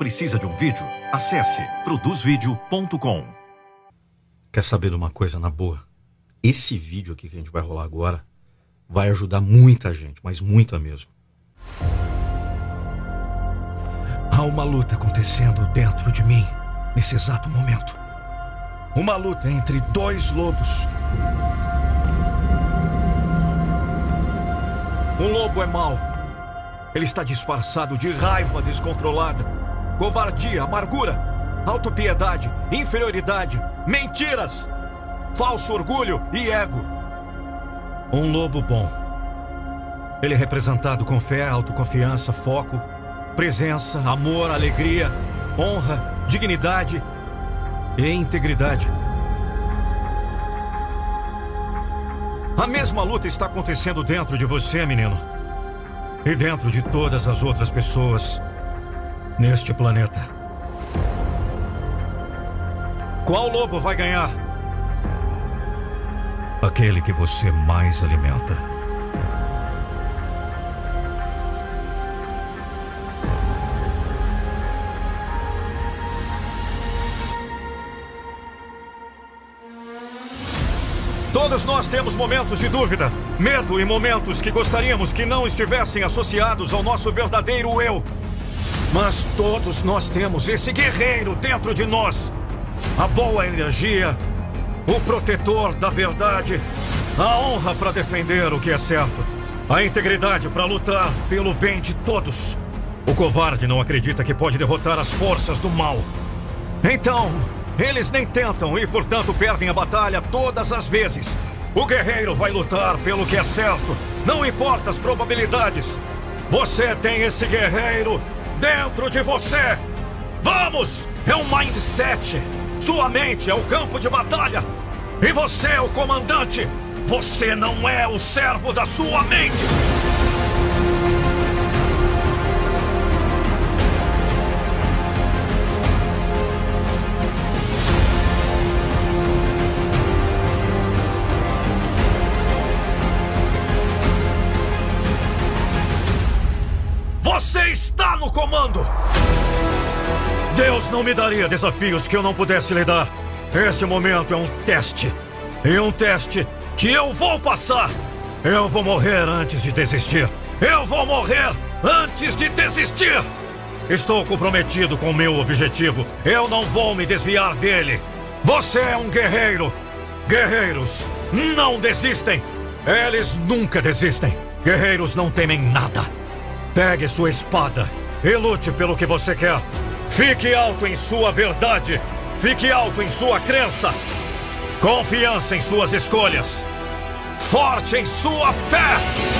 Precisa de um vídeo? Acesse produzvideo.com. Quer saber de uma coisa na boa? Esse vídeo aqui que a gente vai rolar agora vai ajudar muita gente, mas muita mesmo. Há uma luta acontecendo dentro de mim nesse exato momento. Uma luta entre dois lobos. Um lobo é mau. Ele está disfarçado de raiva descontrolada, covardia, amargura, autopiedade, inferioridade, mentiras, falso orgulho e ego. Um lobo bom. Ele é representado com fé, autoconfiança, foco, presença, amor, alegria, honra, dignidade e integridade. A mesma luta está acontecendo dentro de você, menino. E dentro de todas as outras pessoas neste planeta. Qual lobo vai ganhar? Aquele que você mais alimenta. Todos nós temos momentos de dúvida, medo e momentos que gostaríamos que não estivessem associados ao nosso verdadeiro eu. Mas todos nós temos esse guerreiro dentro de nós. A boa energia, o protetor da verdade, a honra para defender o que é certo, a integridade para lutar pelo bem de todos. O covarde não acredita que pode derrotar as forças do mal. Então, eles nem tentam e, portanto, perdem a batalha todas as vezes. O guerreiro vai lutar pelo que é certo, não importa as probabilidades. Você tem esse guerreiro dentro de você. Vamos! É um mindset. Sua mente é o campo de batalha. E você é o comandante. Você não é o servo da sua mente. Você está no comando! Deus não me daria desafios que eu não pudesse lidar. Este momento é um teste. E um teste que eu vou passar. Eu vou morrer antes de desistir. Eu vou morrer antes de desistir. Estou comprometido com o meu objetivo. Eu não vou me desviar dele. Você é um guerreiro. Guerreiros não desistem. Eles nunca desistem. Guerreiros não temem nada. Pegue sua espada e lute pelo que você quer. Fique alto em sua verdade. Fique alto em sua crença. Confiança em suas escolhas. Forte em sua fé.